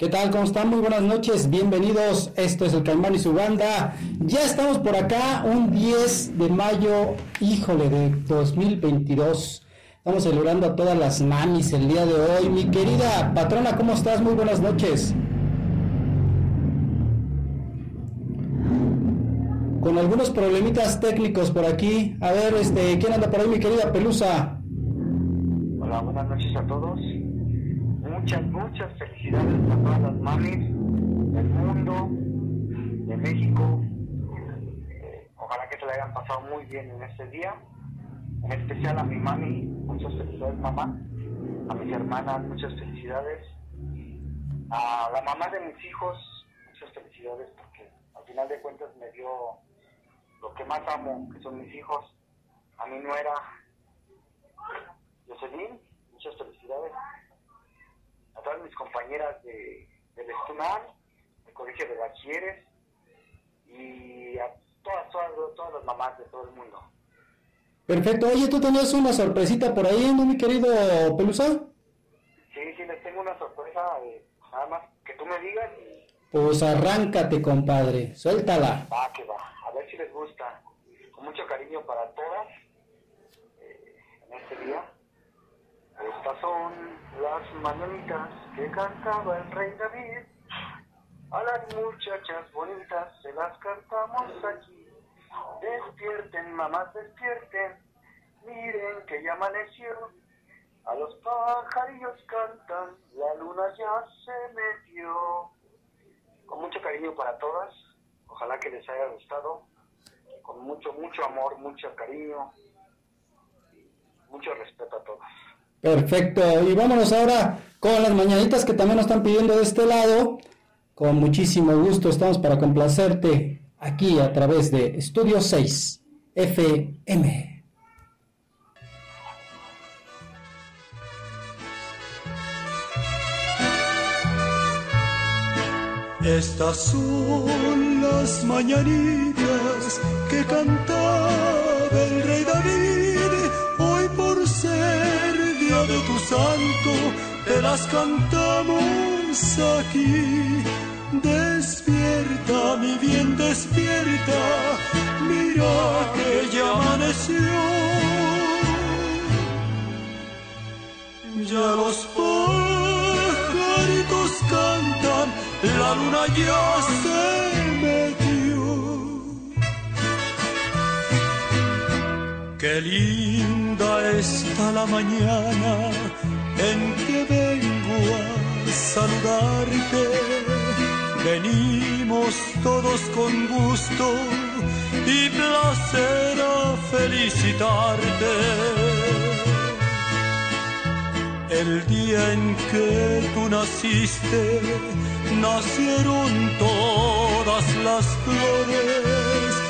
¿Qué tal? ¿Cómo están? Muy buenas noches, bienvenidos. Esto es el Caimán y su banda. Ya estamos por acá, un 10 de mayo, híjole, de 2022. Estamos celebrando a todas las mamis el día de hoy. Mi querida patrona, ¿cómo estás? Muy buenas noches. Con algunos problemitas técnicos por aquí. A ver, este, ¿quién anda por ahí, mi querida Pelusa? Hola, buenas noches a todos. Muchas, muchas felicidades a todas las mamis del mundo, de México. Eh, Ojalá que se la hayan pasado muy bien en este día. En especial a mi mami, muchas felicidades mamá. A mis hermanas, muchas felicidades. A la mamá de mis hijos, muchas felicidades porque al final de cuentas me dio lo que más amo, que son mis hijos. A mi nuera, Jocelyn, muchas felicidades. A todas mis compañeras de, del Estunal, del Colegio de Bachilleres y a todas, todas, todas las mamás de todo el mundo. Perfecto. Oye, tú tenías una sorpresita por ahí, ¿no, mi querido Pelusa? Sí, sí, les tengo una sorpresa, eh, nada más que tú me digas y Pues arráncate, compadre. Suéltala. va que va, a ver si les gusta. Con mucho cariño para todas eh, en este día. Estas son las mañanitas que cantaba el rey David. A las muchachas bonitas se las cantamos aquí. Despierten, mamás, despierten. Miren que ya amaneció. A los pajarillos cantan, la luna ya se metió. Con mucho cariño para todas. Ojalá que les haya gustado. Con mucho, mucho amor, mucho cariño. Mucho respeto a todas. Perfecto. Y vámonos ahora con las mañanitas que también nos están pidiendo de este lado. Con muchísimo gusto estamos para complacerte aquí a través de Estudio 6 FM. Estas son las mañanitas que cantaba de tu santo, te las cantamos aquí. Despierta, mi bien, despierta. Mira que ya amaneció. Ya los pajaritos cantan, la luna ya se metió. Qué linda está la mañana en que vengo a saludarte. Venimos todos con gusto y placer a felicitarte. El día en que tú naciste, nacieron todas las flores.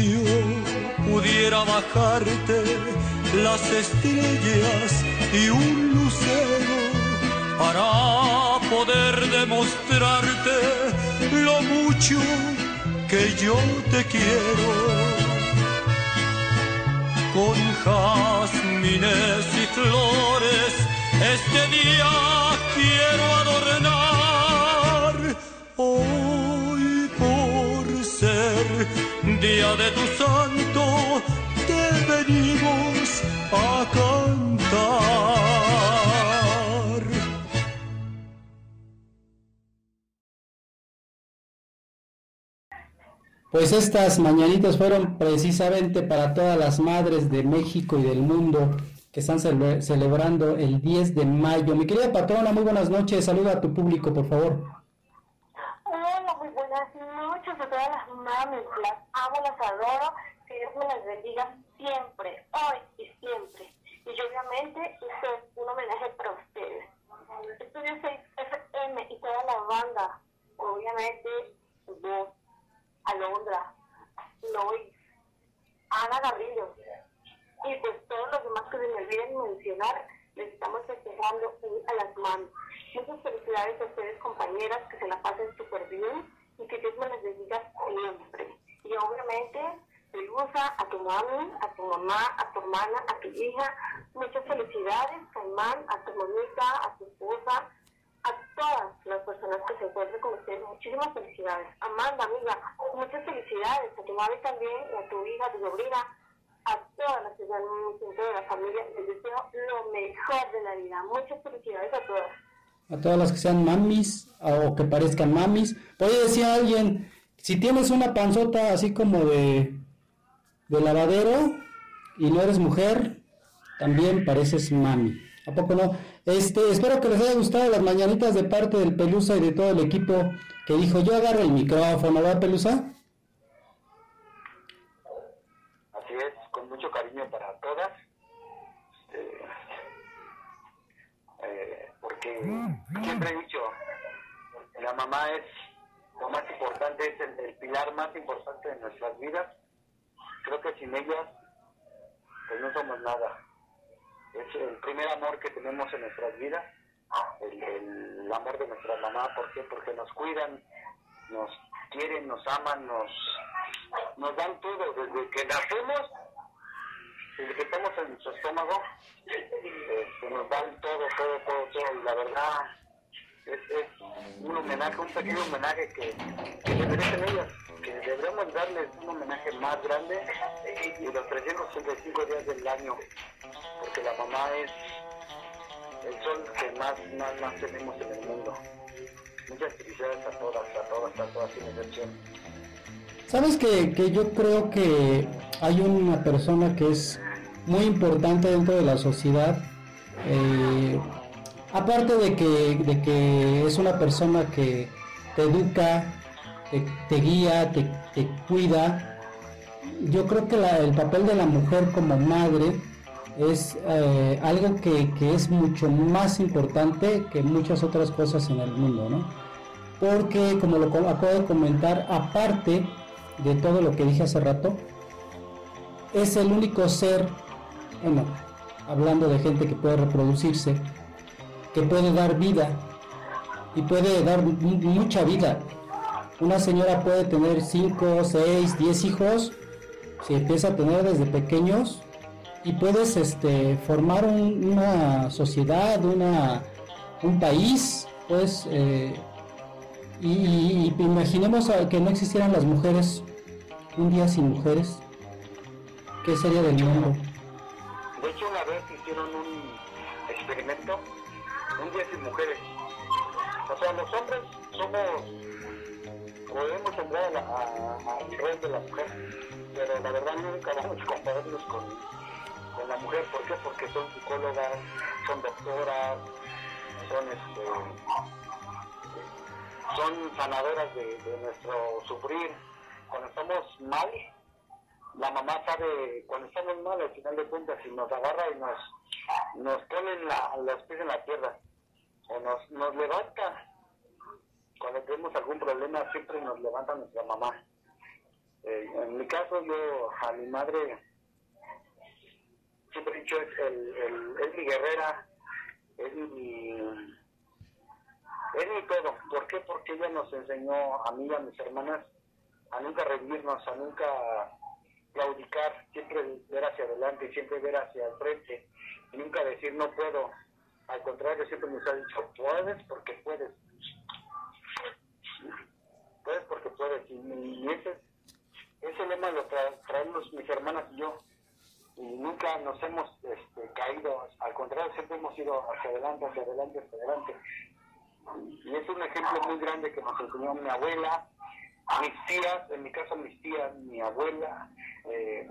yo pudiera bajarte las estrellas y un lucero para poder demostrarte lo mucho que yo te quiero. Con jazmines y flores este día quiero adornar. Día de tu santo te venimos a cantar. Pues estas mañanitas fueron precisamente para todas las madres de México y del mundo que están cele- celebrando el 10 de mayo. Mi querida patrona, muy buenas noches. Saluda a tu público, por favor. Hola, muy buenas noches a todas las mamis. Las amo, las adoro. Que Dios me las bendiga siempre, hoy y siempre. Y obviamente, esto es un homenaje para ustedes. Estudio 6 FM y toda la banda. Obviamente, vos, Alondra, Lois, Ana Garrido. Y pues todos los demás que se me olviden mencionar, les estamos festejando a las manos. Muchas felicidades a ustedes, compañeras, que se la pasen súper bien y que Dios me les bendiga siempre. Y obviamente, Luisa, a tu mami, a tu mamá, a tu hermana, a tu hija, muchas felicidades, Caimán, a tu mamita, a tu esposa, a todas las personas que se encuentren con ustedes, muchísimas felicidades. Amanda, amiga, muchas felicidades, a tu mami también, a tu hija, a tu sobrina, a todas las que están en el centro de la familia, les deseo lo mejor de la vida. Muchas felicidades a todas. A todas las que sean mamis o que parezcan mamis. Oye, decía alguien, si tienes una panzota así como de, de lavadero y no eres mujer, también pareces mami. ¿A poco no? Este, espero que les haya gustado las mañanitas de parte del Pelusa y de todo el equipo que dijo, yo agarro el micrófono, ¿verdad, Pelusa? Así es, con mucho cariño para todas. Este, eh, porque siempre he dicho, la mamá es lo más importante, es el, el pilar más importante de nuestras vidas. creo que sin ellas, pues no somos nada. Es el primer amor que tenemos en nuestras vidas, el, el amor de nuestra mamá, ¿por qué? Porque nos cuidan, nos quieren, nos aman, nos, nos dan todo, desde que nacemos, desde que estamos en su estómago, este, nos dan todo, todo, todo, todo, la verdad es, es un homenaje, un pequeño homenaje que, que se merecen ellas, que deberíamos darles un homenaje más grande y los 365 días del año, porque la mamá es el sol que más, más, más tenemos en el mundo. Muchas felicidades a todas, a todas, a todas, sin excepción. Sabes que, que yo creo que hay una persona que es muy importante dentro de la sociedad. eh, aparte de que, de que es una persona que te educa, te, guía, te, te cuida, yo creo que la- el papel de la mujer como madre es eh, algo que, que es mucho más importante que muchas otras cosas en el mundo, ¿no? Porque, como lo acabo de comentar, aparte de todo lo que dije hace rato, es el único ser, bueno, hablando de gente que puede reproducirse, que puede dar vida y puede dar mu- mucha vida. Una señora puede tener 5, 6, 10 hijos, si empieza a tener desde pequeños y puedes este, formar un- una sociedad, una, un país, pues, eh, y, y- imaginemos que no existieran las mujeres, un día sin mujeres, ¿qué sería del mundo? De hecho, una vez hicieron un experimento, un día sin mujeres. O sea, los hombres somos, podemos entrar a la- a- al rol de la mujer, pero la verdad nunca vamos a compararnos con, con la mujer. ¿Por qué? Porque son psicólogas, son doctoras, son este son sanadoras de nuestro sufrir. Cuando estamos mal, la mamá sabe cuando estamos mal al final de cuentas si nos agarra y nos nos ponen la, los pies en la tierra o nos, nos levanta. Cuando tenemos algún problema siempre nos levanta nuestra mamá. Eh, en mi caso yo a mi madre siempre he dicho es, el, el- es mi guerrera es mi es mi todo. ¿por qué? porque ella nos enseñó a mí y a mis hermanas a nunca rendirnos a nunca claudicar, siempre ver hacia adelante, siempre ver hacia el frente, y nunca decir no puedo. Al contrario, siempre nos ha dicho, puedes porque puedes. Puedes porque puedes. Y, ese, ese lema lo tra- traemos mis hermanas y yo. Y nunca nos hemos este, caído, al contrario, siempre hemos ido hacia adelante, hacia adelante, hacia adelante. Y es un ejemplo muy grande que nos enseñó mi abuela, mis tías, en mi caso mis tías, mi abuela. eh,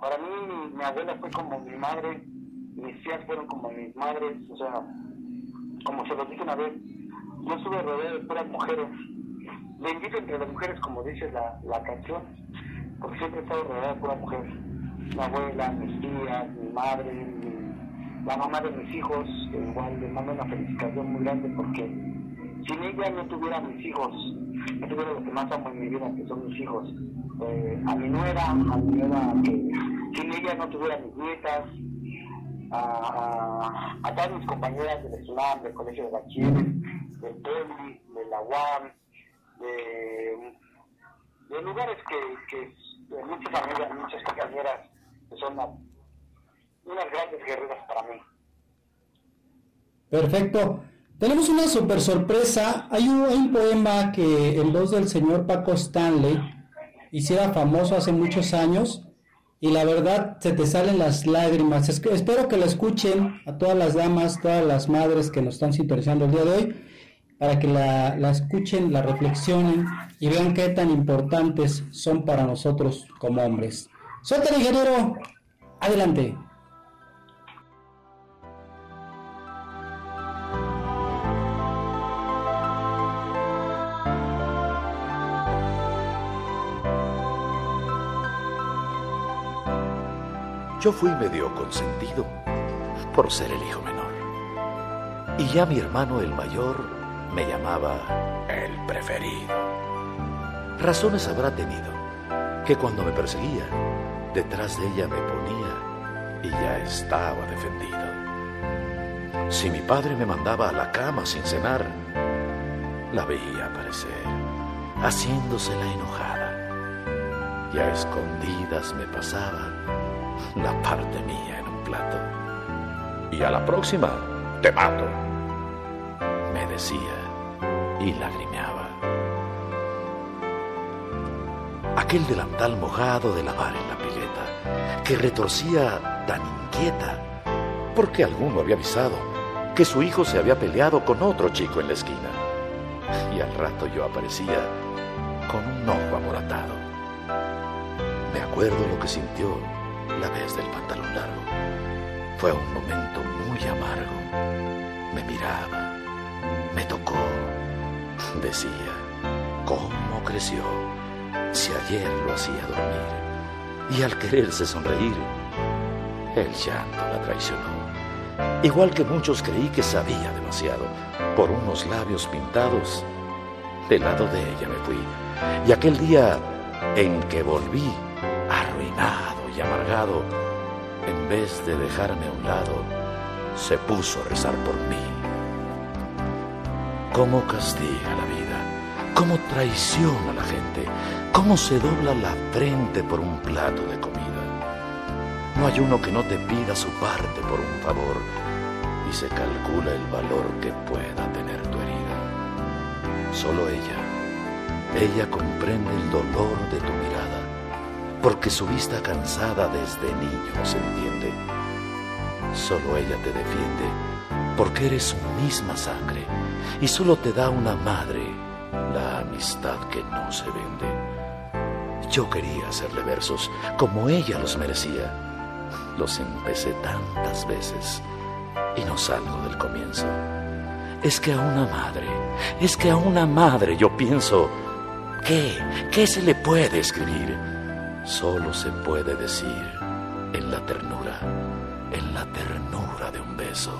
para mí mi, mi abuela fue como mi madre, mis tías fueron como mis madres, o sea, como se lo dije una vez, yo estuve rodeado de puras mujeres. Le invito entre las mujeres, como dice la, la canción, porque siempre he estado rodeado de puras mujeres. Mi abuela, mis tías, mi madre, mi- la mamá de mis hijos, igual le mando una felicitación muy grande porque sin ella no tuviera mis hijos, no tuviera lo que más amo en mi vida, que son mis hijos. Eh, a mi nuera, a mi nuera, que sin ella no tuviera mis nietas, a, a, a todas mis compañeras del SUNAM, del Colegio de Bachilleres, del PELI, de la UAM, de, lugares que, que de muchas amigas, muchas compañeras, que son una- unas grandes guerreras para mí. Perfecto. Tenemos una super sorpresa. Hay un, poema que en voz del señor Paco Stanley hiciera famoso hace muchos años y la verdad se te salen las lágrimas. Espero que la escuchen a todas las damas, todas las madres que nos están sintonizando el día de hoy, para que la, la escuchen, la reflexionen y vean qué tan importantes son para nosotros como hombres. Suéltale, ingeniero. Adelante. Yo fui medio consentido por ser el hijo menor. Y ya mi hermano el mayor me llamaba el preferido. Razones habrá tenido, que cuando me perseguía, detrás de ella me ponía y ya estaba defendido. Si mi padre me mandaba a la cama sin cenar, la veía aparecer, haciéndose la enojada. Y a escondidas me pasaba la parte mía en un plato. Y a la próxima, te mato, me decía y lagrimeaba. Aquel delantal mojado de lavar en la pileta, que retorcía tan inquieta, porque alguno había avisado que su hijo se había peleado con otro chico en la esquina. Y al rato yo aparecía con un ojo amoratado. Me acuerdo lo que sintió la vez del pantalón largo. Fue un momento muy amargo. Me miraba, me tocó, decía, ¿cómo creció? Si ayer lo hacía dormir y al quererse sonreír, el llanto la traicionó. Igual que muchos creí que sabía demasiado, por unos labios pintados, del lado de ella me fui. Y aquel día en que volví, arruinado y amargado, en vez de dejarme a un lado, se puso a rezar por mí. ¿Cómo castiga la vida? ¿Cómo traiciona a la gente? ¿Cómo se dobla la frente por un plato de comida? No hay uno que no te pida su parte por un favor y se calcula el valor que pueda tener tu herida. Solo ella, ella comprende el dolor de tu mirada, porque su vista cansada desde niño se entiende. Solo ella te defiende, porque eres su misma sangre y solo te da una madre la amistad que no se vende. Yo quería hacerle versos como ella los merecía los empecé tantas veces y no salgo del comienzo. Es que a una madre, es que a una madre yo pienso, ¿qué? ¿Qué se le puede escribir? Solo se puede decir en la ternura, en la ternura de un beso.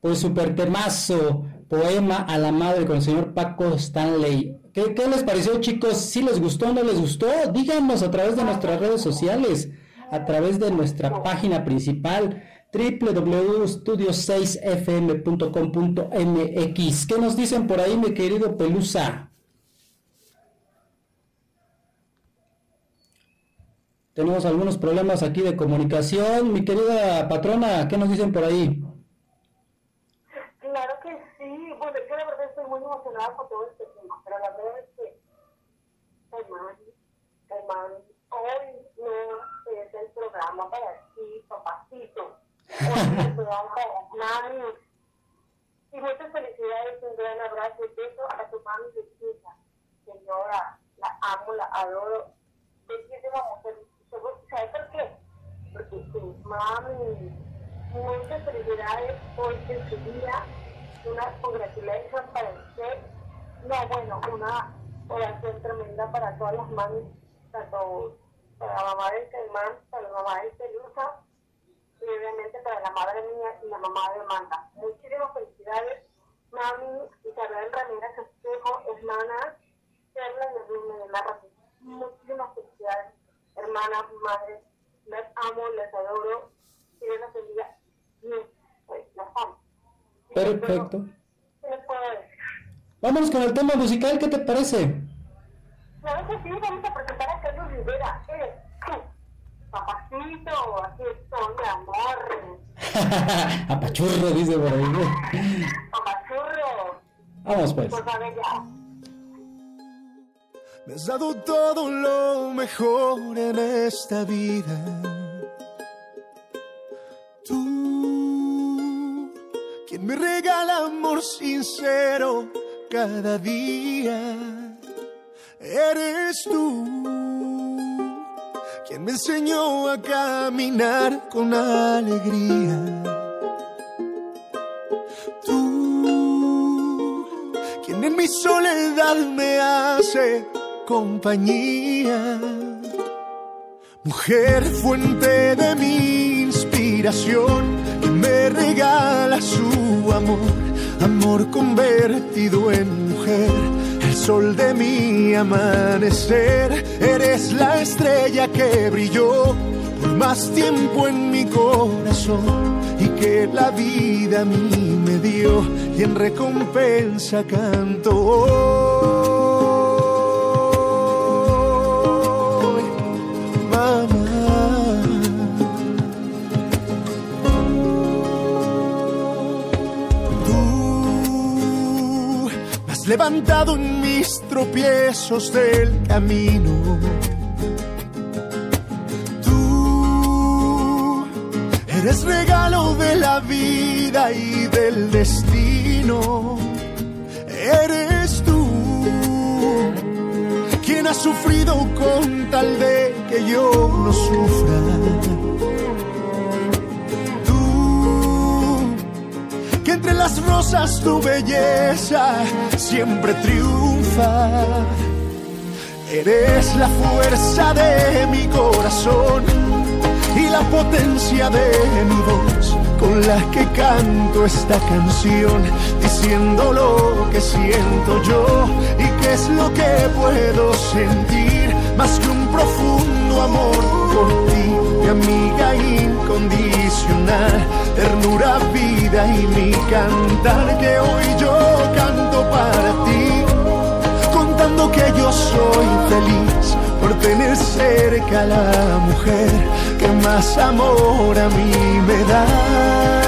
Pues super temazo, poema a la madre con el señor Paco Stanley. ¿Qué, les pareció, chicos? ¿Si les gustó o no les gustó? Díganos a través de nuestras redes sociales, a través de nuestra página principal www.studio6fm.com.mx. ¿Qué nos dicen por ahí, mi querido Pelusa? Tenemos algunos problemas aquí de comunicación. Mi querida patrona, ¿qué nos dicen por ahí? Claro que sí. Bueno, yo la verdad estoy muy emocionada con todo este tema, pero la verdad es que Caimán, Caimán, hoy no es el programa para ti, papacito. Y muchas felicidades, un gran abrazo y beso a tu mami chica. Señora, la amo, la adoro. Bellísima mujer. ¿Sabes por qué? Porque tu mami, muchas felicidades hoy en su día una congratulación para usted. No, bueno, una oración tremenda para todas las mamis, tanto para la mamá del Caimán, para la mamá de Pelusa y obviamente para la madre mía y la mamá de Amanda. Muchísimas felicidades, mami Isabel Ramírez Espejo, hermana Perla de la Muchísimas felicidades, hermanas, madres. Les amo, les adoro. Que Dios las bendiga. Pues, las amo. Perfecto. Vámonos con el tema musical, ¿qué te parece? Claro que sí, vamos a presentar a Carlos Rivera. Papacito, aquí estoy, amor. Apachurro, dice por ahí. Papachurro. Vamos pues. Pues a ver ya. Me has dado todo lo mejor en esta vida. Tú, quien me regala amor sincero cada día. Eres tú, quien me enseñó a caminar con alegría. Tú, quien en mi soledad me hace compañía. Mujer, fuente de mi inspiración, que me regala su amor amor convertido en mujer, sol de mi amanecer, eres la estrella que brilló por más tiempo en mi corazón y que la vida a mí me dio y en recompensa canto levantado en mis tropiezos del camino. Tú eres regalo de la vida y del destino. Eres tú quien ha sufrido con tal de que yo no sufra. Las rosas tu belleza siempre triunfa. Eres la fuerza de mi corazón y la potencia de mi voz con la que canto esta canción, diciendo lo que siento yo y qué es lo que puedo sentir, más que un profundo amor por ti, amiga incondicional, ternura, vida y mi cantar que hoy yo canto para ti contando que yo soy feliz por tener cerca a la mujer que más amor a mí me da.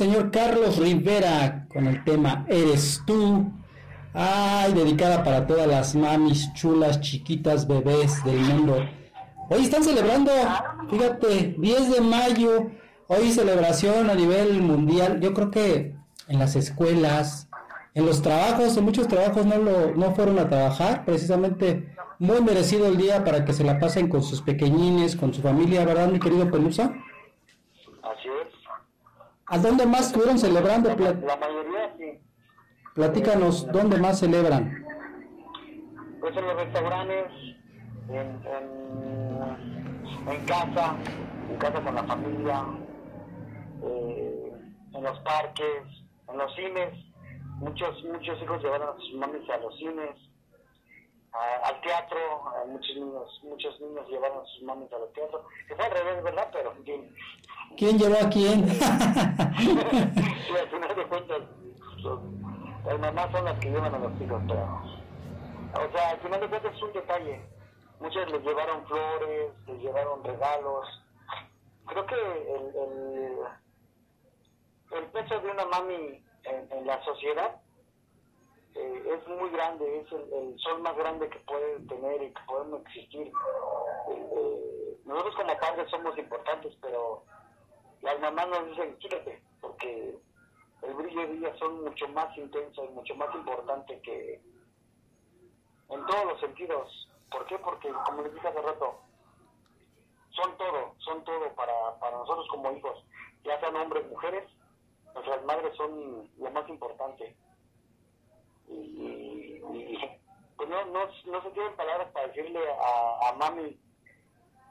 Señor Carlos Rivera con el tema Eres tú. Ay, dedicada para todas las mamis chulas, chiquitas, bebés del mundo. Hoy están celebrando, fíjate, 10 de mayo, hoy celebración a nivel mundial. Yo creo que en las escuelas, en los trabajos, en muchos trabajos no, lo, no fueron a trabajar, precisamente muy merecido el día para que se la pasen con sus pequeñines, con su familia, ¿verdad, mi querido Pelusa? ¿A dónde más estuvieron celebrando? Pla- La mayoría sí. platícanos, ¿dónde más celebran? Pues en los restaurantes, en, en, en casa, en casa con la familia, eh, en los parques, en los cines. Muchos muchos hijos llevaron a sus mamis a los cines, a- al teatro, a muchos niños muchos niños llevaron a sus mamis al teatro. Que fue al revés, ¿verdad? Pero en fin, ¿Quién llevó a quién? sí, al final de cuentas, las mamás son las que llevan a los hijos, pero... O sea, al final de cuentas es un detalle. Muchos les llevaron flores, les llevaron regalos. Creo que el, el, el peso de una mami en, en la sociedad eh, es muy grande, es el, el sol más grande que puede tener y que podemos existir. Eh, nosotros como padres somos importantes, pero las mamás nos dicen quítate, porque el brillo de ellas son mucho más intensos, mucho más importante que en todos los sentidos. ¿Por qué? Porque, como les dije hace rato, son todo, son todo para, para nosotros como hijos, ya sean hombres, mujeres, nuestras madres son lo más importante. Y, pues no, no, no se tienen palabras para decirle a, a mami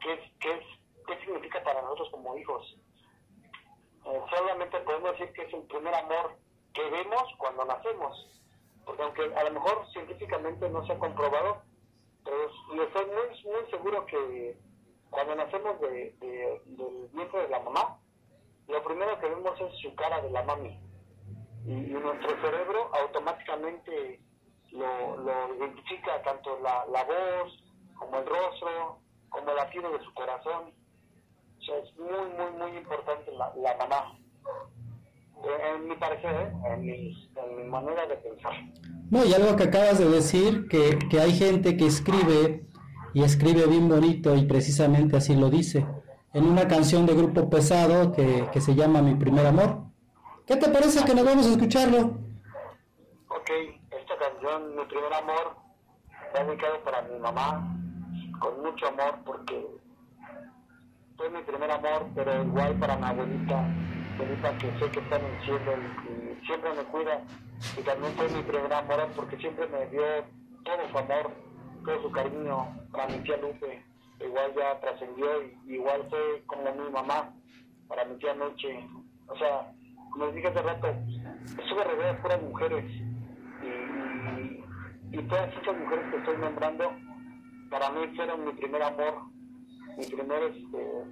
qué, qué, qué significa para nosotros como hijos. Eh, solamente podemos decir que es el primer amor que vemos cuando nacemos. Porque aunque a lo mejor científicamente no se ha comprobado, pero yo estoy muy, muy seguro que cuando nacemos de, de- del vientre de la mamá, lo primero que vemos es su cara de la mami. Y, y nuestro cerebro automáticamente lo, lo identifica tanto la, la voz, como el rostro, como el latido de su corazón. O sea, es muy, muy, muy importante la, la mamá. En mi parecer, ¿eh? en, mi, en mi manera de pensar. No, y algo que acabas de decir, que, que hay gente que escribe y escribe bien bonito y precisamente así lo dice, en una canción de grupo pesado que, que se llama Mi primer amor. ¿Qué te parece que nos vamos a escucharlo? Ok, esta canción, Mi primer amor, está dedicado para mi mamá, con mucho amor, porque fue mi primer amor, pero igual para mi abuelita, abuelita que sé que está en el cielo y, y siempre me cuida, y también fue mi primer amor porque siempre me dio todo su amor, todo su cariño para mi tía Lupe, igual ya trascendió, y igual fue como mi mamá para mi tía Noche, o sea, como les dije hace rato, estuve rodeado de puras mujeres, y, y todas esas mujeres que estoy nombrando, para mí fueron mi primer amor, mi primer, este,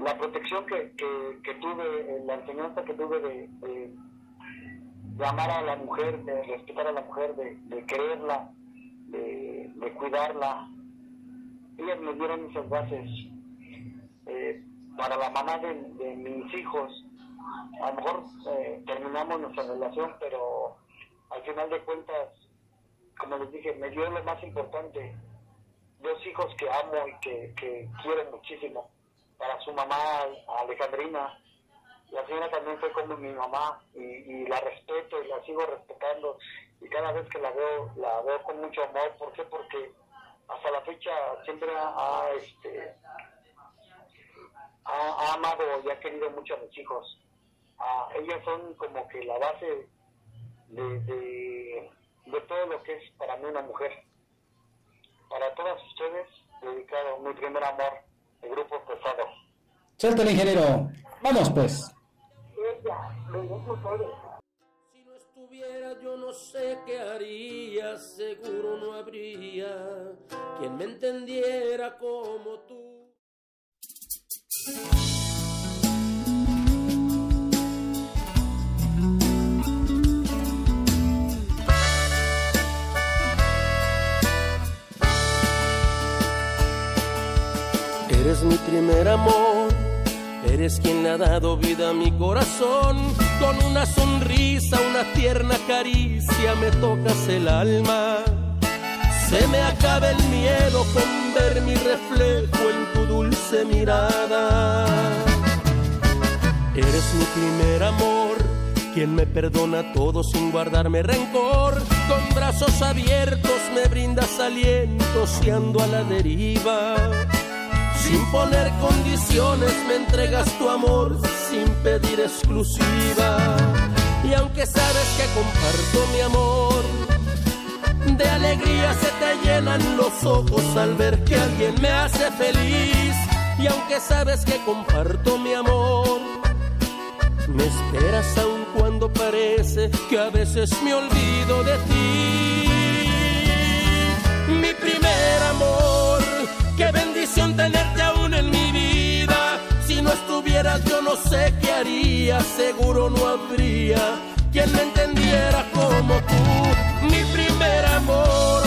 la protección que, que, tuve, eh, la enseñanza que tuve de, amar a la mujer, de respetar a la mujer, de, quererla, de, cuidarla. Ellas me dieron esas bases eh, para la mamá de mis hijos. A lo mejor eh, terminamos nuestra relación, pero al final de cuentas, como les dije, me dio lo más importante, dos hijos que amo y que, que quiero muchísimo. Para su mamá, Alejandrina, la señora también fue como mi mamá y, la respeto y la sigo respetando y cada vez que la veo, la veo con mucho amor. ¿Por qué? Porque hasta la fecha siempre ha, este, ha, amado y ha querido mucho a mis hijos. Ah, ellos son como que la base de, de, de todo lo que es para mí una mujer. Para todas ustedes, dedicado mi primer amor, el grupo pesado. Suelta el ingeniero. Vamos pues. Si no estuviera yo no sé qué haría, seguro no habría quien me entendiera como tú. Eres mi primer amor, eres quien le ha dado vida a mi corazón. Con una sonrisa, una tierna caricia me tocas el alma. Se me acaba el miedo con ver mi reflejo en tu dulce mirada. Eres mi primer amor, quien me perdona todo sin guardarme rencor. Con brazos abiertos me brindas aliento si ando a la deriva. Sin poner condiciones me entregas tu amor sin pedir exclusiva. Y aunque sabes que comparto mi amor, de alegría se te llenan los ojos al ver que alguien me hace feliz. Y aunque sabes que comparto mi amor, me esperas aun cuando parece que a veces me olvido de ti. Mi primer amor, qué bendición tenerte aún en mi vida. Si no estuvieras yo no sé qué haría, seguro no habría quien me entendiera como tú. Mi primer amor,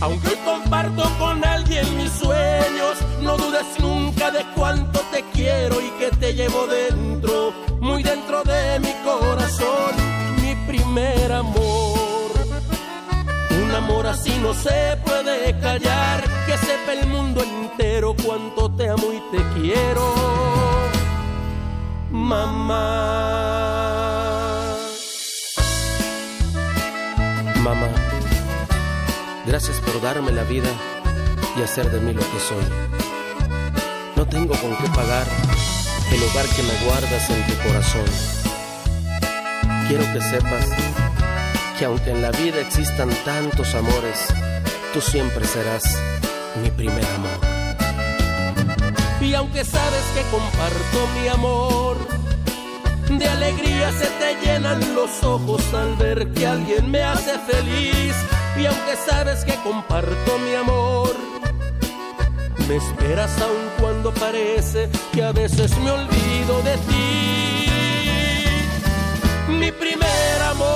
aunque hoy comparto con alguien mis sueños, no dudes nunca de cuánto te quiero y que te llevo dentro, muy dentro de mi corazón. Mi primer amor. Un amor así no se puede callar, mundo entero cuánto te amo y te quiero, mamá. Mamá, gracias por darme la vida y hacer de mí lo que soy. No tengo con qué pagar el hogar que me guardas en tu corazón. Quiero que sepas que aunque en la vida existan tantos amores, tú siempre serás mi primer amor. Y aunque sabes que comparto mi amor, de alegría se te llenan los ojos al ver que alguien me hace feliz. Y aunque sabes que comparto mi amor, me esperas aun cuando parece que a veces me olvido de ti. Mi primer amor,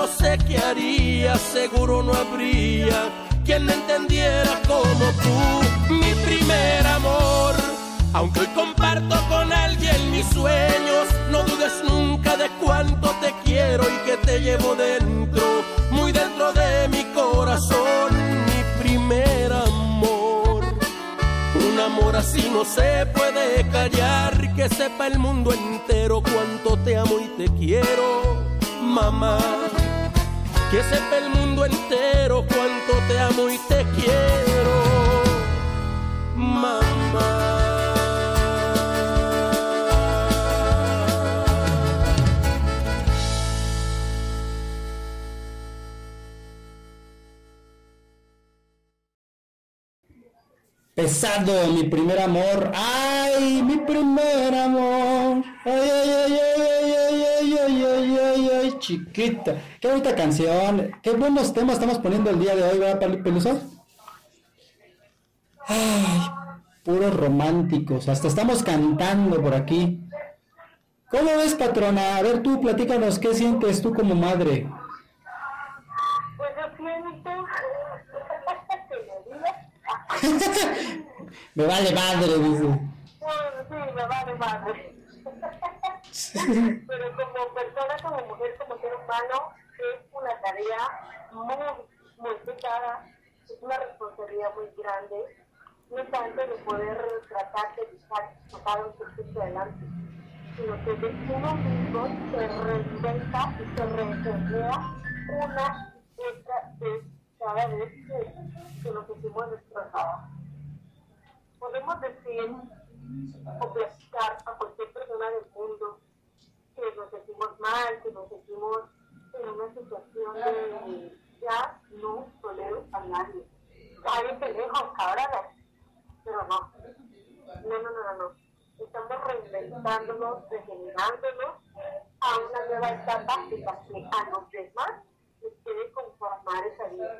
no sé qué haría, seguro no habría quien me entendiera como tú. Mi primer amor, Aunque hoy comparto con alguien mis sueños, no dudes nunca de cuánto te quiero y que te llevo dentro, muy dentro de mi corazón, mi primer amor. Un amor así no se puede callar, que sepa el mundo entero cuánto te amo y te quiero, mamá. Que sepa el mundo entero cuánto te amo y te quiero, mamá. Pesado, mi primer amor. Ay, mi primer amor. Ay, ay, ay, ay, chiquita. Qué bonita canción. Qué buenos temas estamos poniendo el día de hoy, ¿verdad, Pali- Peluso? Ay, puros románticos. Hasta estamos cantando por aquí. ¿Cómo ves, patrona? A ver, tú platícanos, ¿qué sientes tú como madre? Pues siento me vale madre, dice. Sí, me vale madre. Pero como persona, como mujer, como ser humano, es una tarea muy, muy pesada, es una responsabilidad muy grande, no tanto de poder tratar de buscar sacar un proceso adelante, sino que de uno mismo se reinventa y se reencrea una y otra vez cada vez que, que nos sentimos destrozados podemos decir o platicar a cualquier persona del mundo que nos sentimos mal, que nos sentimos en una situación de ya no tolero a nadie. Alguien pendejo, cabrón, pero no. No, no, no, no, no. Estamos reinventándonos, regenerándonos a una nueva etapa que a los demás les quiere conformar esa vida.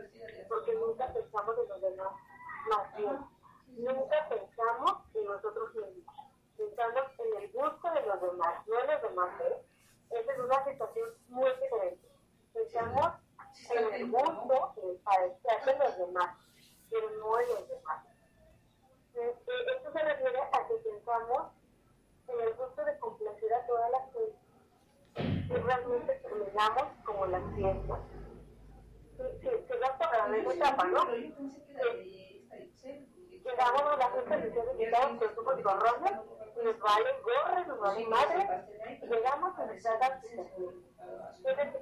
Porque nunca pensamos en los demás más nunca pensamos en nosotros mismos tomando, esa es una situación muy diferente. Pensamos en el mundo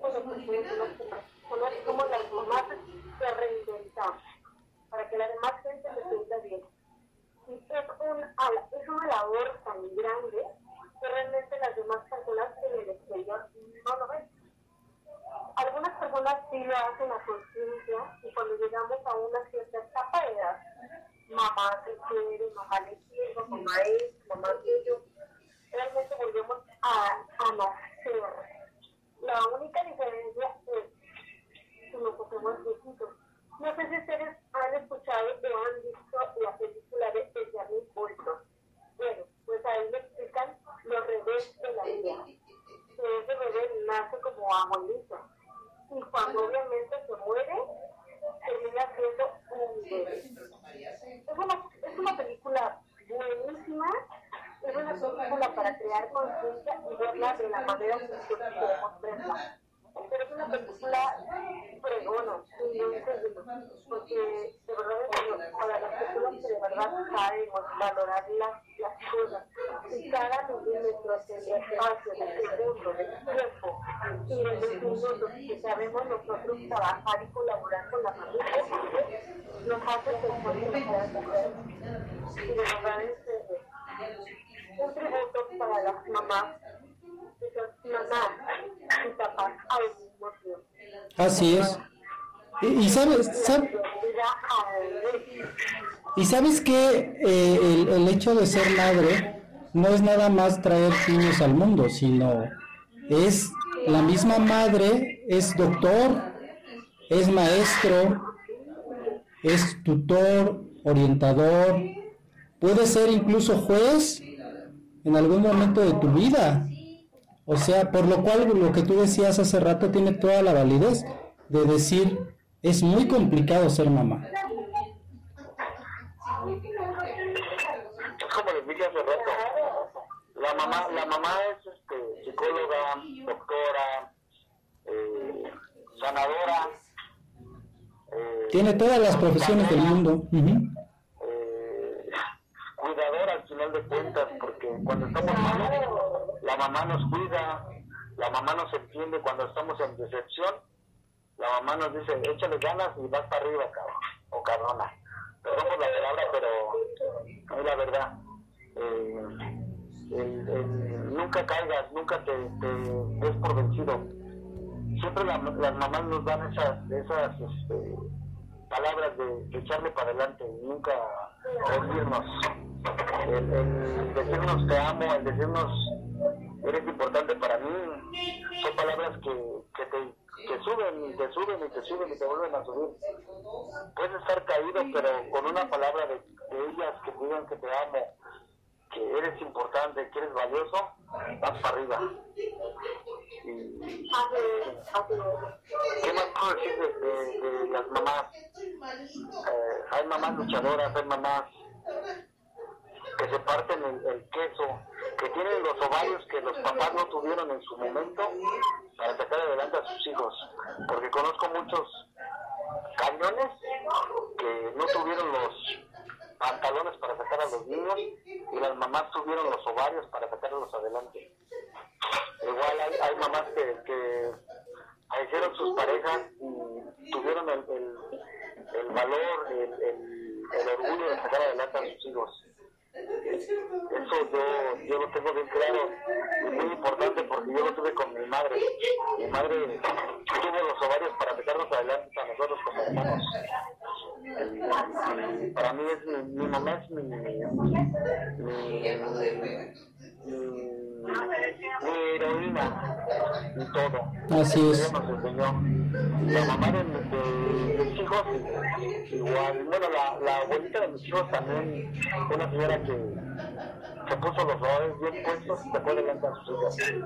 我说 боже. Así es. Y, sabes, sab- y sabes que eh, el hecho de ser madre no es nada más traer niños al mundo, sino es la misma madre, es doctor, es maestro, es tutor, orientador, puede ser incluso juez en algún momento de tu vida. O sea, por lo cual lo que tú decías hace rato tiene toda la validez de decir, es muy complicado ser mamá. Es como los dije hace rato. La mamá, la mamá es este, psicóloga, doctora, eh, sanadora. eh, Tiene todas las profesiones del mundo. Cuidadora al final de cuentas, porque cuando estamos malos, la mamá nos cuida, la mamá nos entiende cuando estamos en decepción, la mamá nos dice, échale ganas y vas para arriba, cabrón, o cabrona. Perdón por la palabra, pero es la verdad. Eh, el- el- nunca caigas, nunca te, te des por vencido. Siempre la- las mamás nos dan esas, esas este, palabras de, de echarle para adelante y nunca rendirnos. El, decirnos te amo, el decirnos eres importante para mí, son palabras que, que te suben y te suben y te suben y te vuelven a subir. Puedes estar caído, pero con una palabra de, ellas que digan que te amo, que eres importante, que eres valioso, vas para arriba. Y, ¿Qué más puedo decir de, de- de las mamás? Eh, hay mamás luchadoras, hay mamás que se parten el, queso, que tienen los ovarios que los papás no tuvieron en su momento para sacar adelante a sus hijos. Porque conozco muchos cañones que no tuvieron los pantalones para sacar a los niños y las mamás tuvieron los ovarios para sacarlos adelante. Igual hay, mamás que, que hicieron sus parejas y tuvieron el, el, valor, el, el orgullo de sacar adelante a sus hijos. Eso yo, yo lo tengo bien claro y muy importante porque yo lo tuve con mi madre. Mi madre tuvo los ovarios para sacarnos adelante a nosotros como hermanos. Para mí es mi, mi mamá es mi, mi, mi, heroína y todo. Así es. Nos enseñó. La mamá de, de- de mis hijos, igual, bueno, la, la abuelita de mis hijos también, una señora que, que puso los ovarios bien puestos y sacó adelante a sus hijas. Eh,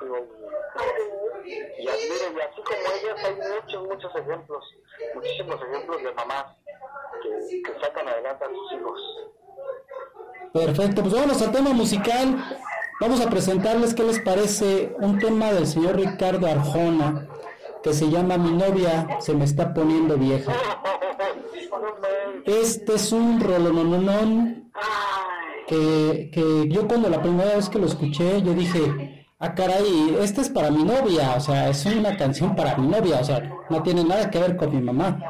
digo, y así, y así como ellas hay muchos, muchos ejemplos, muchísimos ejemplos de mamás que, que sacan adelante a sus hijos. Perfecto, pues vámonos al tema musical. Vamos a presentarles qué les parece un tema del señor Ricardo Arjona que se llama Mi novia se me está poniendo vieja. Este es un rolononón que, que yo cuando la primera vez que lo escuché yo dije, ah caray, este es para mi novia, o sea, es una canción para mi novia, o sea, no tiene nada que ver con mi mamá.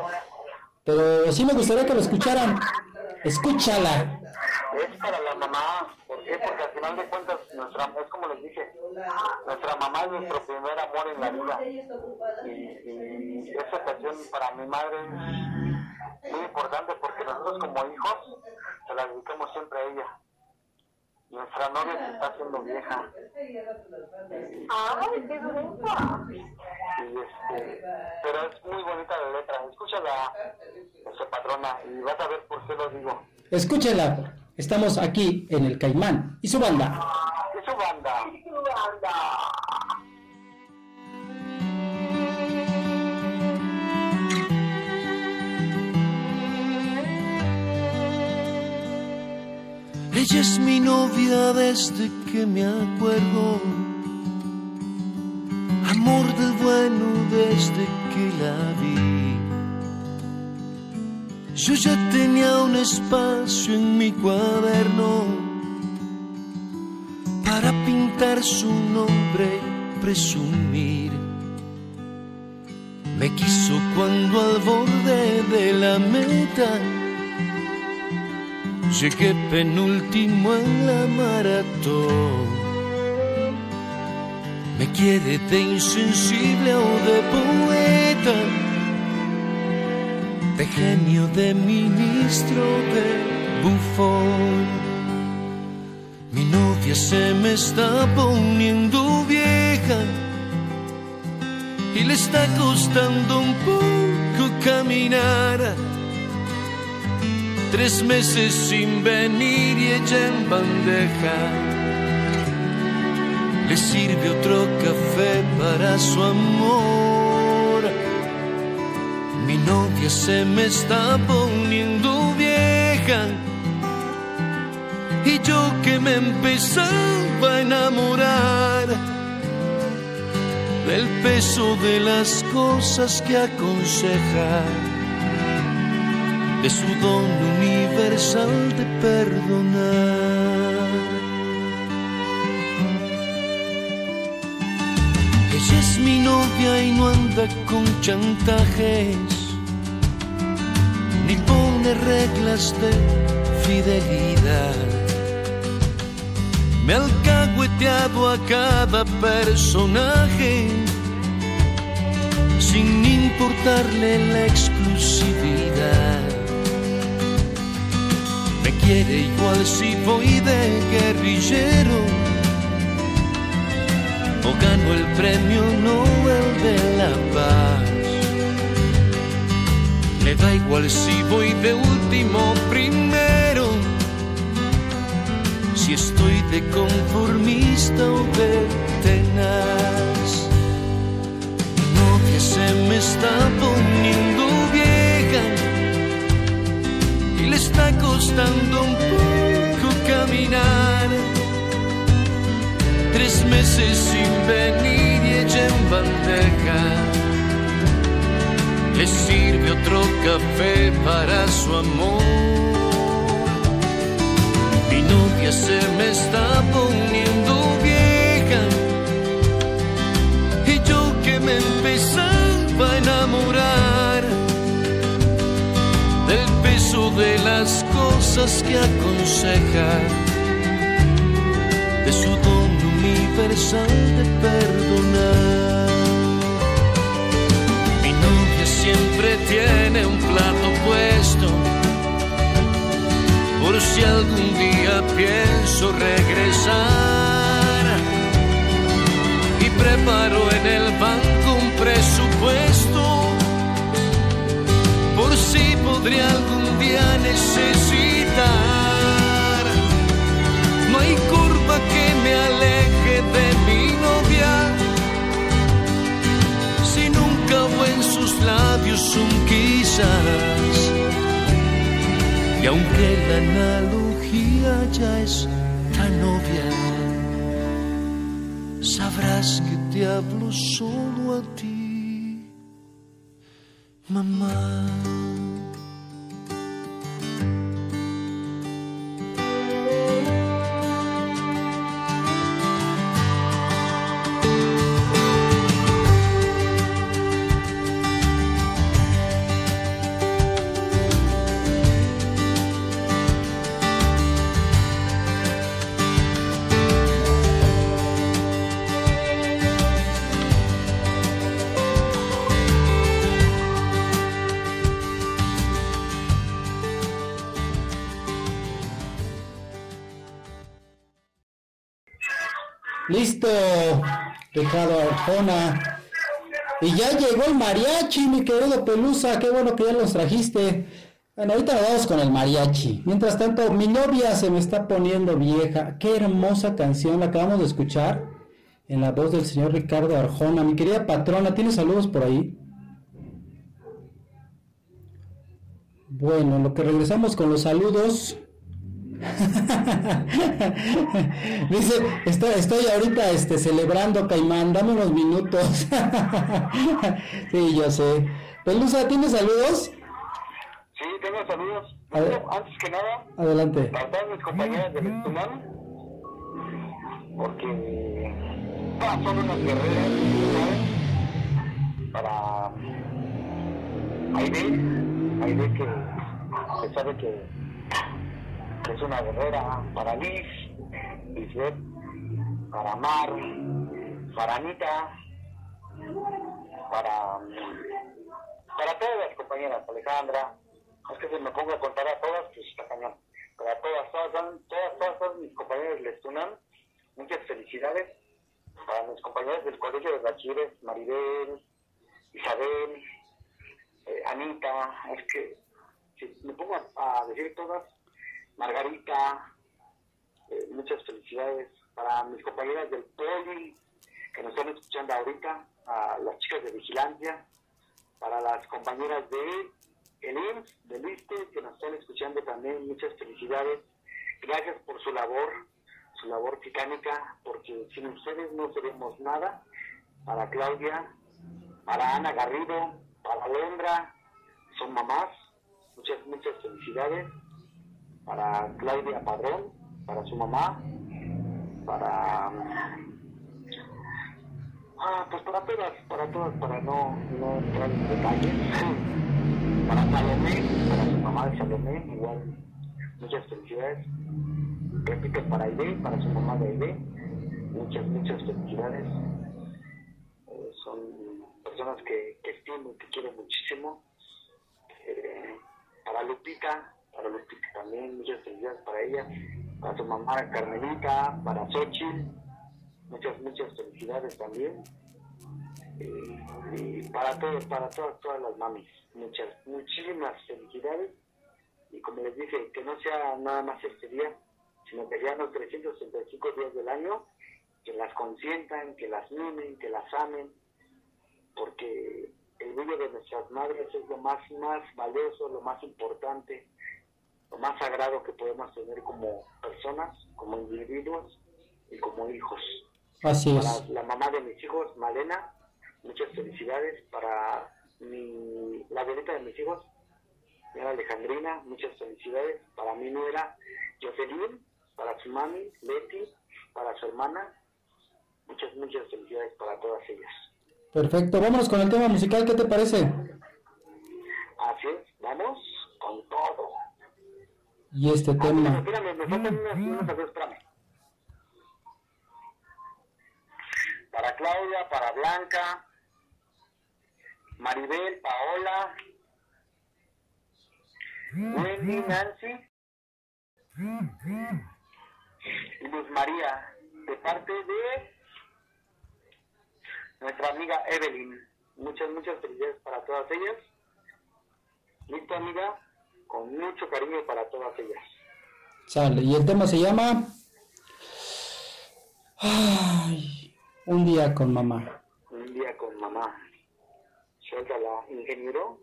Pero sí me gustaría que lo escucharan. Escúchala. Es para la mamá. ¿Por qué? Porque al final de cuentas, nuestra, es como les dije, nuestra mamá es nuestro primer amor en la vida. Y, y esa canción para mi madre es muy importante porque nosotros como hijos se la dedicamos siempre a ella. Nuestra novia se está haciendo vieja. Ay, qué bonita. Y este, pero es muy bonita la letra. Escúchala, ese patrona, y vas a ver por qué lo digo. Escúchela. Estamos aquí en el Caimán y su banda. Es su banda. Ella es mi novia desde que me acuerdo. Amor del bueno desde que la vi. Yo ya tenía un espacio en mi cuaderno para pintar su nombre, presumir. Me quiso cuando al borde de la meta Llegué penúltimo en la maratón. Me quiere de insensible o de poeta, de genio, de ministro, de bufón. Mi novia se me está poniendo vieja y le está costando un poco caminar. Tres meses sin venir y ella en bandeja. Le sirve otro café para su amor. Mi novia se me está poniendo vieja Y yo que me empezaba a enamorar del peso de las cosas que aconseja, de su don universal de perdonar. Ella es mi novia y no anda con chantajes, ni pone reglas de fidelidad. Me alcahueteado a cada personaje sin importarle la exclusividad. Me quiere igual si voy de guerrillero o gano el premio Nobel de la Paz. Le da igual si voy de último primero, si estoy de conformista o de tenaz. Mi novia se me está poniendo vieja y le está costando un poco caminar. Tres meses sin venir y ella en bandeja le sirve otro café para su amor. Mi novia se me está poniendo vieja y yo que me empezaba a enamorar del peso de las cosas que aconseja, de su don universal de perdonar. Siempre tiene un plato puesto. Por si algún día pienso regresar. Y preparo en el banco un presupuesto. Por si podría algún día necesitar. No hay curva que me aleje labios un quizás. Y aunque la analogía ya es tan obvia, sabrás que te hablo solo a ti, mamá. Ricardo Arjona. Y ya llegó el mariachi, mi querido Pelusa. Qué bueno que ya los trajiste. Bueno, ahorita nos vamos con el mariachi. Mientras tanto, mi novia se me está poniendo vieja. Qué hermosa canción la acabamos de escuchar en la voz del señor Ricardo Arjona. Mi querida patrona, ¿tienes saludos por ahí? Bueno, en lo que regresamos con los saludos. Dice, estoy, estoy ahorita este, celebrando Caimán, dame unos minutos. sí, yo sé. Pelusa, ¿tienes saludos? Sí, tengo saludos. Ver. Antes que nada, Adelante. para todas mis compañeras del Estumán, porque ah, son unas guerreras, ¿sabes? Para Aide, Aide que, que sabe que, es una guerrera, para Liz, Lisbeth, para Mar, para Anita, para, para todas las compañeras, Alejandra, es que se me pongo a contar a todas, pues está cañón. Pero a todas, todas, todas, todas, todas, mis compañeras del Estunam, muchas felicidades. Para mis compañeras del Colegio de Bachilleres, Maribel, Isabel, eh, Anita, es que si me pongo a decir todas, Margarita, eh, muchas felicidades. Para mis compañeras del Poli, que nos están escuchando ahorita, a las chicas de Vigilancia, para las compañeras de el IMSS, del ISTE, que nos están escuchando también, muchas felicidades. gracias por su labor, su labor titánica, porque sin ustedes no seremos nada. Para Claudia, para Ana Garrido, para Alondra, son mamás, muchas, muchas felicidades. Para Claudia Padrón, para su mamá, para Ah, pues para todas, para todas, para no, no entrar en detalles. Para Salomé, para su mamá de Salomé, igual, muchas felicidades. Repito, para Aide, para su mamá de Aide, muchas, muchas felicidades. Eh, son personas que, que estimo que quiero muchísimo. Eh, para Lupita, para Lupita también, muchas felicidades para ella. Para su mamá Carmelita, para Xochitl muchas, muchas felicidades también. Eh, y para todos, para todas, todas las mamis, muchas, muchísimas felicidades. Y como les dije, que no sea nada más este día, sino que sean los 365 días del año, que las consientan, que las mimen, que las amen, porque el brillo de nuestras madres es lo más, más valioso, lo más importante, lo más sagrado que podemos tener como personas, como individuos y como hijos. Así Para es. la mamá de mis hijos, Malena, muchas felicidades. Para mi, la abuelita de mis hijos, señora Alejandrina, muchas felicidades. Para mi nuera, Jocelyn, para su mami, Leti, para su hermana, muchas, muchas felicidades para todas ellas. Perfecto, vámonos con el tema musical, ¿qué te parece? Así es, vamos con todo. Y este Ah, tema. espérame, me faltan unas, unas cosas, espérame. Para Claudia, para Blanca, Maribel, Paola, Wendy, Nancy y Luz María, de parte de nuestra amiga Evelyn. Muchas, muchas felicidades para todas ellas. Listo, amiga, con mucho cariño para todas ellas. Sale, y el tema se llama Ay, Un día con mamá. Un día con mamá. Suéltala, ingeniero.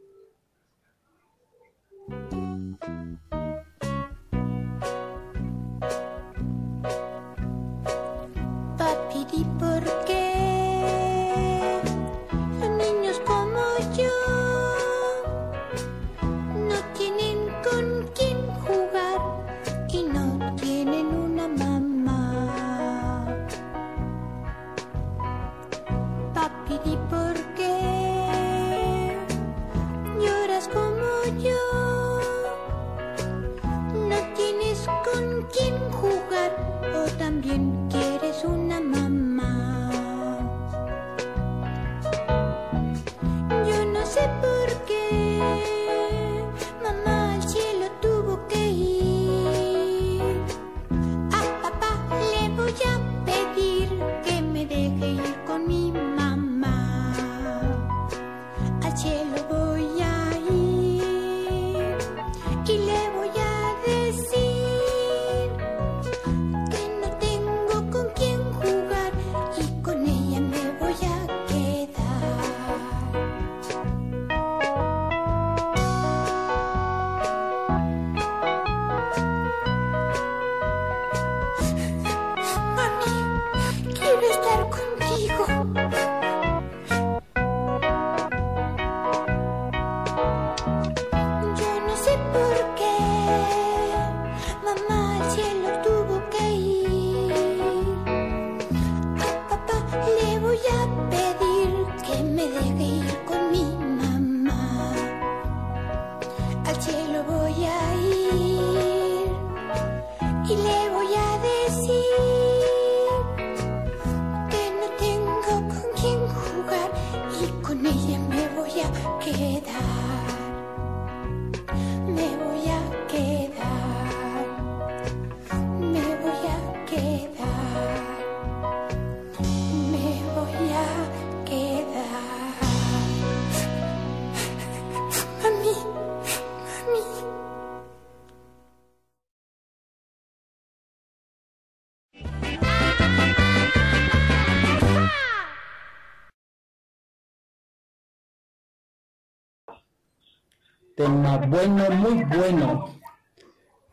Tema bueno, muy bueno.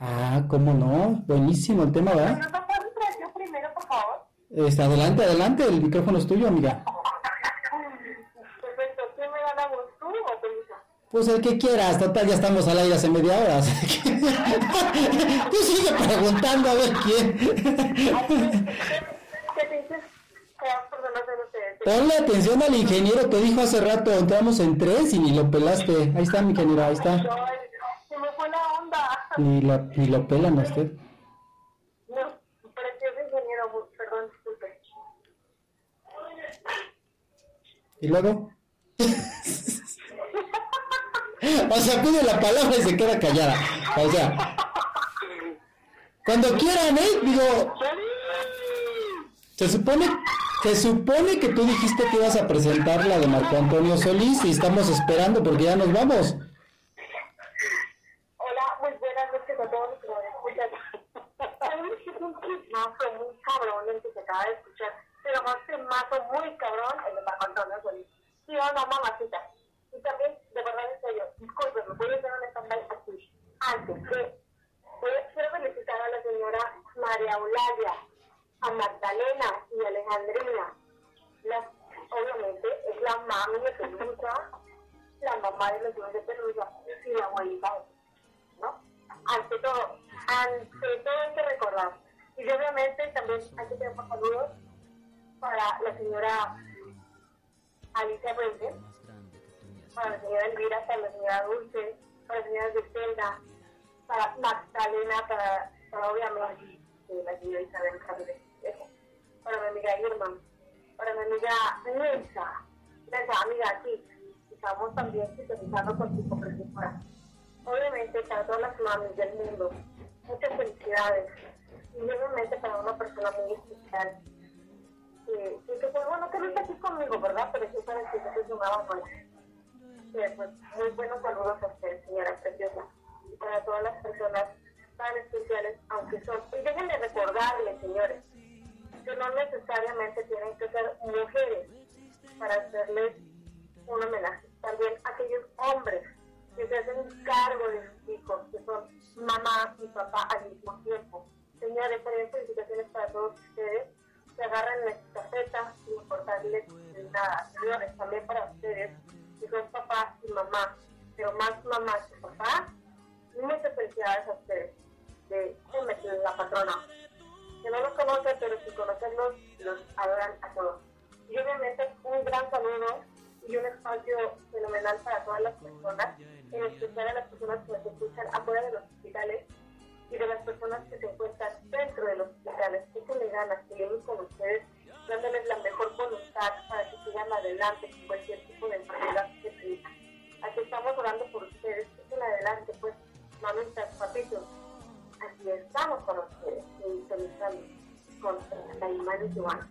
Ah, ¿cómo no? Buenísimo el tema, ¿verdad? Este, adelante, adelante, el micrófono es tuyo, amiga. Perfecto. ¿Quién me da la voz, tú o Teresa? Pues el que quieras, total, ya estamos al aire hace media hora. Tú sigue preguntando a ver quién. ¿Qué te dices? Que las personas de ustedes. Ponle atención al ingeniero que dijo hace rato, entramos en tres y ni lo pelaste. Ahí está, mi ingeniero, ahí está. Se me fue la onda. Ni lo, ni lo pelan a usted. No, precioso ingeniero, perdón, disculpe. ¿Y luego? o sea, pide la palabra y se queda callada. O sea, cuando quieran, ¿eh? Digo, se supone, se supone que tú dijiste que ibas a presentar la de Marco Antonio Solís y estamos esperando porque ya nos vamos. Hola, muy buenas noches a todos los que nos escuchan. Que es un chismazo muy cabrón el que se acaba de escuchar, pero más chismazo muy cabrón el de Marco Antonio Solís. Sí o no, mamacita. Y también, de verdad, en serio, discúlpenme, voy a hacer un stand aquí. Antes que, voy a, felicitar a la señora María Eulalia, a Magdalena y Alejandrina. La- obviamente, es la mami de Pelusa, la mamá de los hijos de Pelusa y la abuelita ¿no? Ante todo, ante todo hay que recordar. Y obviamente también hay que tener saludos para la señora Alicia Puente, para la señora Elvira, para la señora Dulce, para la señora Griselda, para Magdalena, para, para obviamente la señora Isabel eso, para mi amiga Irma, para mi amiga Nelsa, Nelsa, amiga aquí, estamos también sintonizando con tu hipocresía. Obviamente para todas las mamis del mundo, muchas felicidades. Y obviamente para una persona muy especial. Que, que, que, pues bueno, que no está aquí conmigo, ¿verdad? Pero sí sabes que yo soy una mamá. Que, pues muy buenos saludos a usted, señora preciosa. Y para todas las personas tan especiales, aunque son. Y déjenme recordarles, señores, que no necesariamente tienen que ser mujeres para hacerles un homenaje. También aquellos hombres que se hacen cargo de sus hijos, que son mamá y papá al mismo tiempo. Señores, también felicitaciones para todos ustedes que agarran la estafeta sin importarles nada. Señores, también para ustedes que son papá y mamá, pero más mamá que papá, muchas felicidades a ustedes de de la patrona. Que no los conoce, pero si conocerlos, los adoran a todos. Y obviamente un gran saludo y un espacio fenomenal para todas las personas, en especial a las personas que nos escuchan afuera de los hospitales y de las personas que se encuentran dentro de los hospitales. Échenle ganas, seguimos con ustedes, dándoles la mejor voluntad para que sigan adelante con cualquier tipo de enfermedad que tengan. Aquí estamos orando por ustedes, sigan adelante, pues, mamitas, papitos. Estamos con ustedes, sintonizando con la imagen y Giovanna.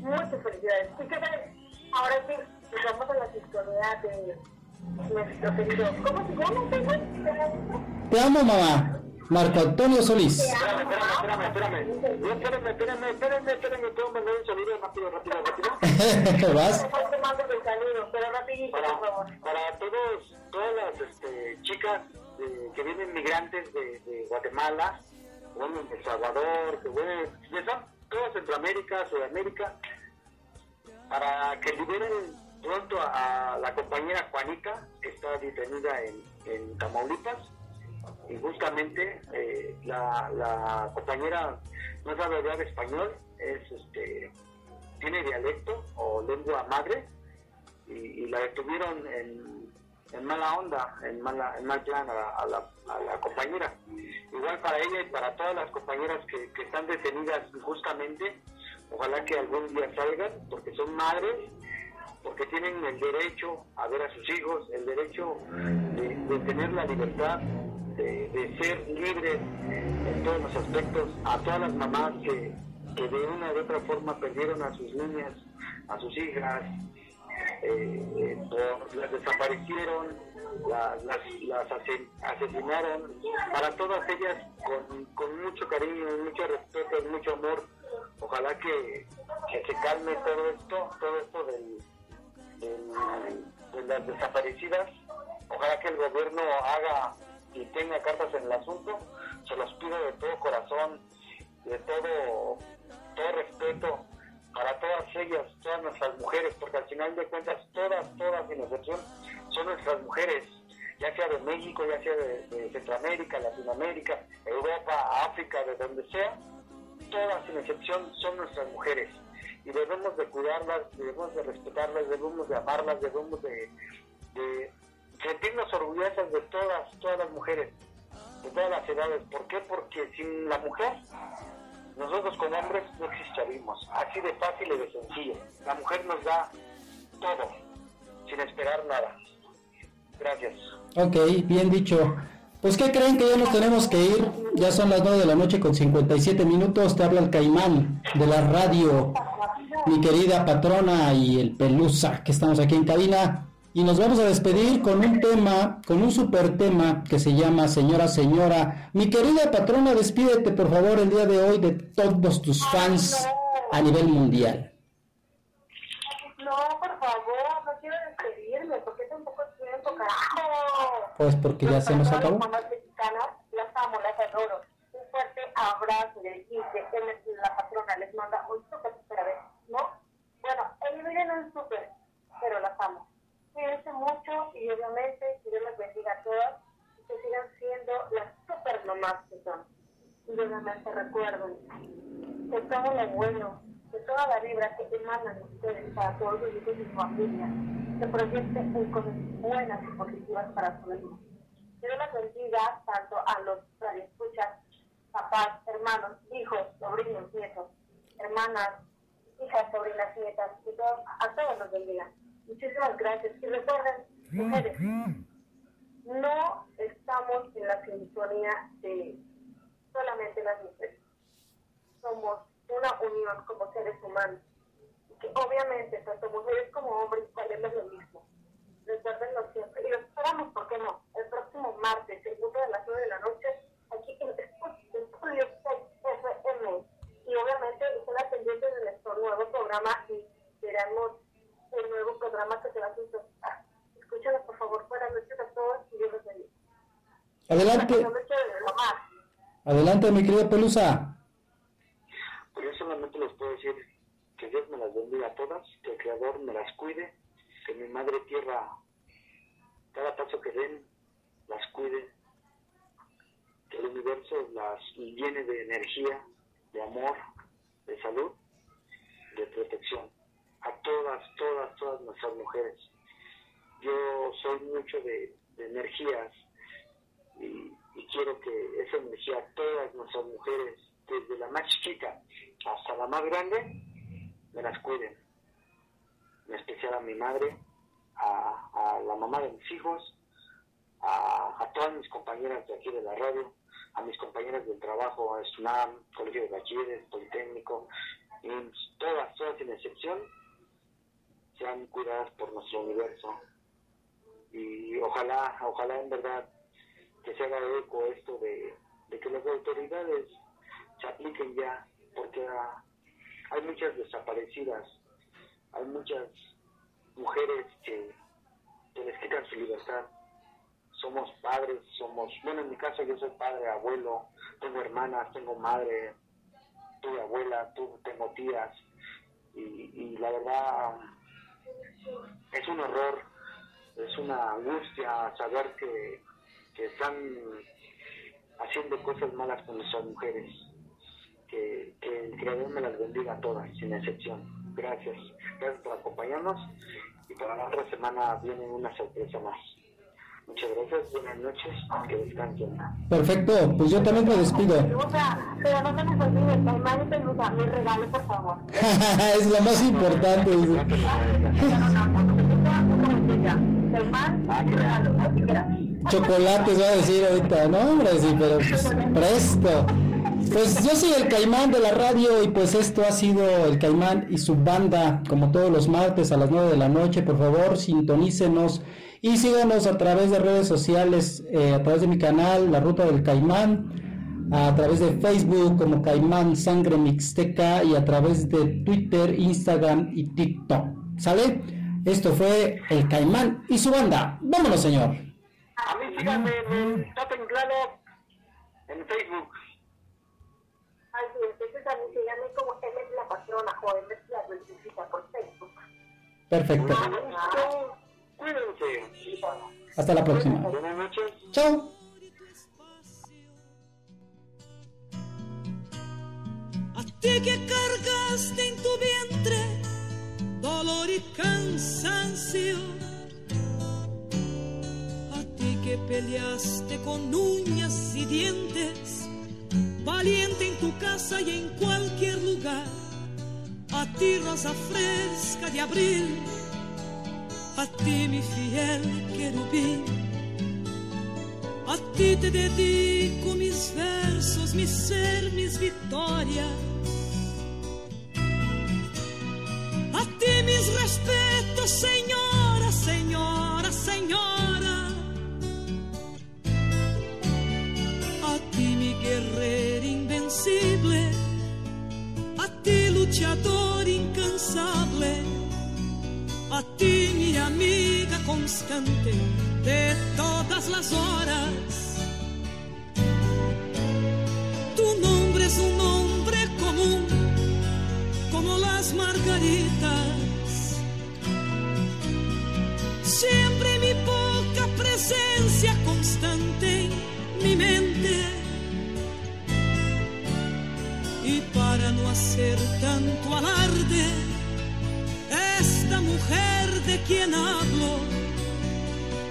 Muchas felicidades. ¿Y qué tal? Ahora sí, nos vamos a las historias de nuestro querido. ¿Cómo se llama güey? Te amo, mamá. Marco Antonio Solís. Espérame, espérame, espérame, espérame. Espérame, espérame, espérame, espérame. Puedo mandar un saludo rápido, rápido, rápido. ¿Vas? El saludo, pero rapidito, Para, por favor. para todos, todas las este, chicas de- que vienen migrantes de, de Guatemala, bueno, de El Salvador, que ya están todos Centroamérica, Sudamérica, para que liberen pronto a, a la compañera Juanita, que está detenida en, en Tamaulipas, y justamente eh, la, la compañera no sabe hablar español, es este tiene dialecto o lengua madre y, y la detuvieron en, en mala onda, en mala en mal plan a, la- a la, a la compañera. Igual para ella y para todas las compañeras que, que están detenidas injustamente, ojalá que algún día salgan, porque son madres, porque tienen el derecho a ver a sus hijos, el derecho de, tener la libertad de, de ser libres en todos los aspectos, a todas las mamás que, que de una u otra forma perdieron a sus niñas, a sus hijas, eh, las desaparecieron, la- las, las ase- asesinaron, para todas ellas con, con mucho cariño, mucho respeto, mucho amor, ojalá que, se calme todo esto, todo esto del- de las desaparecidas, ojalá que el gobierno haga y tenga cartas en el asunto. Se los pido de todo corazón, de todo, todo respeto para todas ellas, todas nuestras mujeres, porque al final de cuentas todas, todas sin excepción son nuestras mujeres, ya sea de México, ya sea de, Centroamérica, Latinoamérica, Europa, África, de donde sea, todas sin excepción son nuestras mujeres y debemos de cuidarlas, debemos de respetarlas, debemos de amarlas, debemos de, de sentirnos orgullosas de todas, todas las mujeres, de todas las edades. ¿Por qué? Porque sin la mujer, nosotros como hombres no existiríamos. Así de fácil y de sencillo. La mujer nos da todo, sin esperar nada. Gracias. Ok, bien dicho. Pues, ¿qué creen que ya nos tenemos que ir? Ya son las 9 de la noche con 57 minutos. Te habla el Caimán de la radio, mi querida patrona y el Pelusa, que estamos aquí en cabina. Y nos vamos a despedir con un tema, con un super tema que se llama Señora, Señora. Mi querida patrona, despídete por favor el día de hoy de todos tus fans a nivel mundial. No, por favor, no quiero despedirme, porque tampoco tiempo, carajo. Pues porque ya se nos acabó. las mamás mexicanas, las amo, las adoro. Un fuerte abrazo de la patrona, les manda un súper, ¿no? Bueno, el nivel no es súper, pero las amo. Cuídense mucho y obviamente que Dios las bendiga a todas y que sigan siendo las súper mamás que son. Y obviamente recuerden que todo lo bueno, de toda la vibra que emanan ustedes para todos los hijos y su familia, se proyecte en cosas buenas y positivas para su vida. Que Dios las bendiga tanto a los radioescuchas, papás, hermanos, hijos, sobrinos, nietos, hermanas, hijas, sobrinas, nietas, que todos, a todos los bendiga. Muchísimas gracias. Y recuerden, mujeres, no estamos en la sintonía de solamente las mujeres. Somos una unión como seres humanos. Que obviamente, tanto mujeres como hombres, valemos lo mismo. Recuérdenlo siempre. Y los esperamos, ¿por qué no? El próximo martes, el punto de las 9 de la noche, aquí en Estudio 6 FM. Y obviamente estén atendientes de nuestro nuevo programa y veremos el nuevo programa que se va a sintonizar. Escúchanos, por favor, buenas noches a todos y Dios los bendiga. Adelante, adelante mi querida Pelusa. Pues yo solamente les puedo decir que Dios me las bendiga a todas, que el Creador me las cuide, que mi Madre Tierra, cada paso que den, las cuide, que el universo las llene de energía, de amor, de salud, de protección. A todas, todas, todas nuestras mujeres. Yo soy mucho de, energías y, y quiero que esa energía, todas nuestras mujeres, desde la más chiquita hasta la más grande, me las cuiden. En especial a mi madre, a, a la mamá de mis hijos, a, a todas mis compañeras de aquí de la radio, a mis compañeras del trabajo, a SUNAM, Colegio de Bachilleres, Politécnico, IMSS, todas, todas sin excepción, sean cuidadas por nuestro universo. Y ojalá, ojalá en verdad que se haga eco esto de, de que las autoridades se apliquen ya, porque ah, hay muchas desaparecidas, hay muchas mujeres que, les quitan su libertad. Somos padres, somos, bueno, en mi caso yo soy padre, abuelo, tengo hermanas, tengo madre, tuve abuela, tu- tengo tías, y, y la verdad es un horror, es una angustia saber que, que están haciendo cosas malas con nuestras mujeres. Que, que el Creador me las bendiga a todas, sin excepción. Gracias. Gracias por acompañarnos y para la otra semana viene una sorpresa más. Muchas gracias, buenas noches, que descansen. Perfecto, pues yo también me despido. Pero no se nos olvide, Caimán y Pelusa, mi regalo, por favor. es lo más importante. Chocolates va a decir ahorita, no hombre, sí, pero pues, presto. Pues yo soy el Caimán de la radio y pues esto ha sido el Caimán y su banda, como todos los martes a las 9 de la noche, por favor sintonícenos y síganos a través de redes sociales, eh, a través de mi canal, La Ruta del Caimán, a través de Facebook como Caimán Sangre Mixteca y a través de Twitter, Instagram y TikTok. ¿Sale? Esto fue el Caimán y su banda. Vámonos, señor. A mí síganme en el Top en Claro, en Facebook. Ay, entonces a mí llame como M es la patrona o M es la dulcecita por Facebook. Perfecto. Cuídense. Hasta la próxima. Buenas noches. Chao. A ti que cargaste en tu vientre dolor y cansancio. A ti que peleaste con uñas y dientes, valiente en tu casa y en cualquier lugar. A ti rosa fresca de abril, a ti mi fiel querubín. A ti te dedico mis versos, mi ser, mis victorias. A ti mis respetos, señora, señora, señora. A ti mi guerrero invencible. A ti incansable. A ti mi amiga constante de todas las horas. Tu nombre es un nombre común como las margaritas. Siempre mi poca presencia constante en mi mente. Y para no hacer tanto alarde, mujer de quien hablo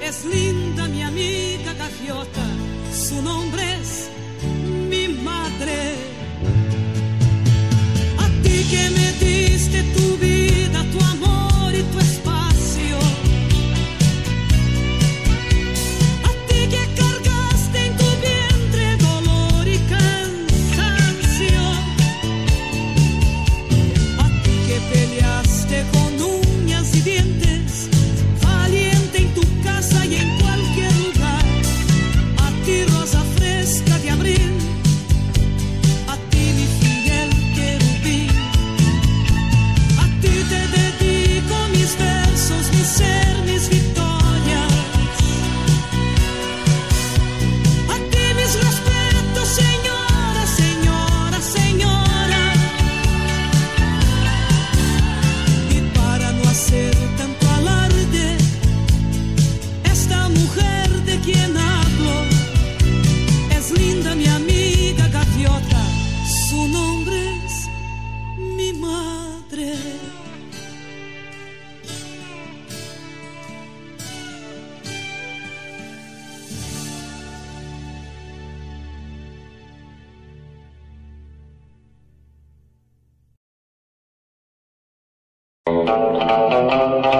es linda mi amiga gaviota, su nombre es mi madre. A ti que me diste tu vida, Müzik